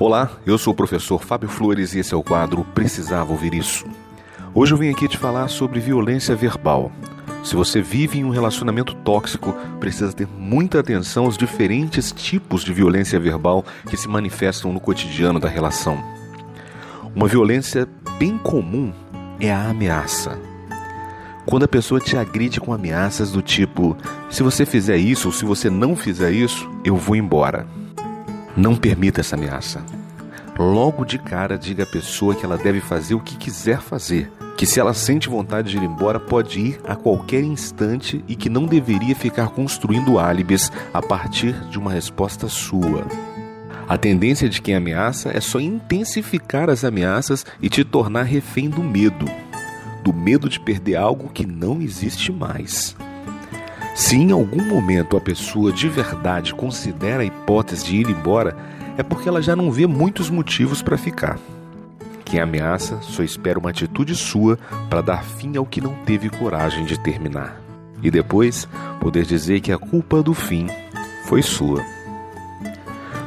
Olá, eu sou o professor Fábio Flores e esse é o quadro Precisava Ouvir Isso. Hoje eu vim aqui te falar sobre violência verbal. Se você vive em um relacionamento tóxico, precisa ter muita atenção aos diferentes tipos de violência verbal que se manifestam no cotidiano da relação. Uma violência bem comum é a ameaça. Quando a pessoa te agride com ameaças do tipo: se você fizer isso ou se você não fizer isso, eu vou embora. Não permita essa ameaça. Logo de cara, diga à pessoa que ela deve fazer o que quiser fazer, que se ela sente vontade de ir embora, pode ir a qualquer instante e que não deveria ficar construindo álibis a partir de uma resposta sua. A tendência de quem ameaça é só intensificar as ameaças e te tornar refém do medo do medo de perder algo que não existe mais. Se em algum momento a pessoa de verdade considera a hipótese de ir embora, é porque ela já não vê muitos motivos para ficar. Quem ameaça só espera uma atitude sua para dar fim ao que não teve coragem de terminar. E depois poder dizer que a culpa do fim foi sua.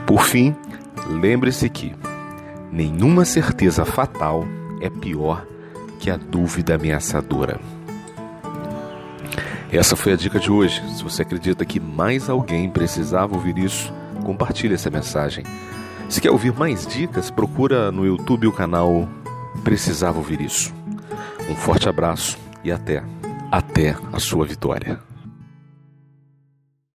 Por fim, lembre-se que nenhuma certeza fatal é pior que a dúvida ameaçadora. Essa foi a dica de hoje. Se você acredita que mais alguém precisava ouvir isso, compartilhe essa mensagem. Se quer ouvir mais dicas, procura no YouTube o canal Precisava Ouvir Isso. Um forte abraço e até, até a sua vitória.